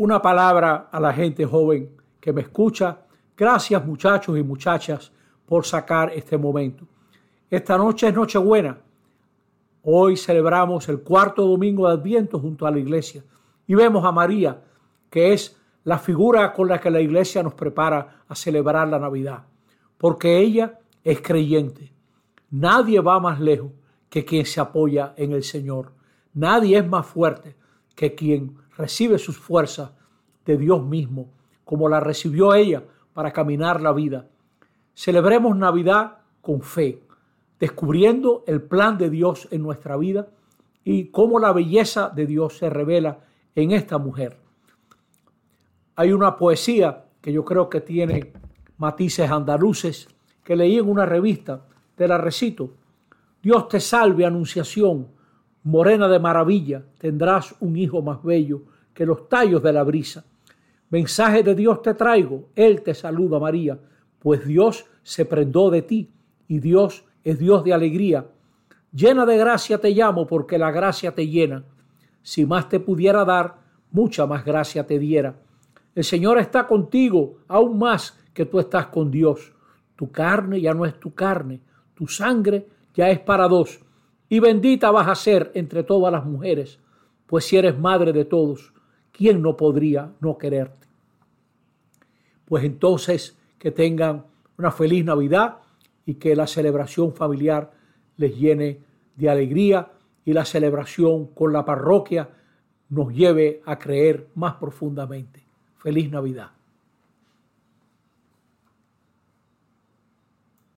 una palabra a la gente joven que me escucha. Gracias muchachos y muchachas por sacar este momento. Esta noche es Nochebuena. Hoy celebramos el cuarto domingo de Adviento junto a la iglesia y vemos a María, que es la figura con la que la iglesia nos prepara a celebrar la Navidad, porque ella es creyente. Nadie va más lejos que quien se apoya en el Señor. Nadie es más fuerte que quien recibe sus fuerzas de Dios mismo, como la recibió ella para caminar la vida. Celebremos Navidad con fe, descubriendo el plan de Dios en nuestra vida y cómo la belleza de Dios se revela en esta mujer. Hay una poesía que yo creo que tiene matices andaluces que leí en una revista, te la recito. Dios te salve, Anunciación, morena de maravilla, tendrás un hijo más bello que los tallos de la brisa. Mensaje de Dios te traigo, Él te saluda, María, pues Dios se prendó de ti y Dios es Dios de alegría. Llena de gracia te llamo porque la gracia te llena. Si más te pudiera dar, mucha más gracia te diera. El Señor está contigo, aún más que tú estás con Dios. Tu carne ya no es tu carne, tu sangre ya es para dos. Y bendita vas a ser entre todas las mujeres, pues si eres madre de todos, ¿quién no podría no quererte? Pues entonces que tengan una feliz Navidad y que la celebración familiar les llene de alegría y la celebración con la parroquia nos lleve a creer más profundamente. Feliz Navidad.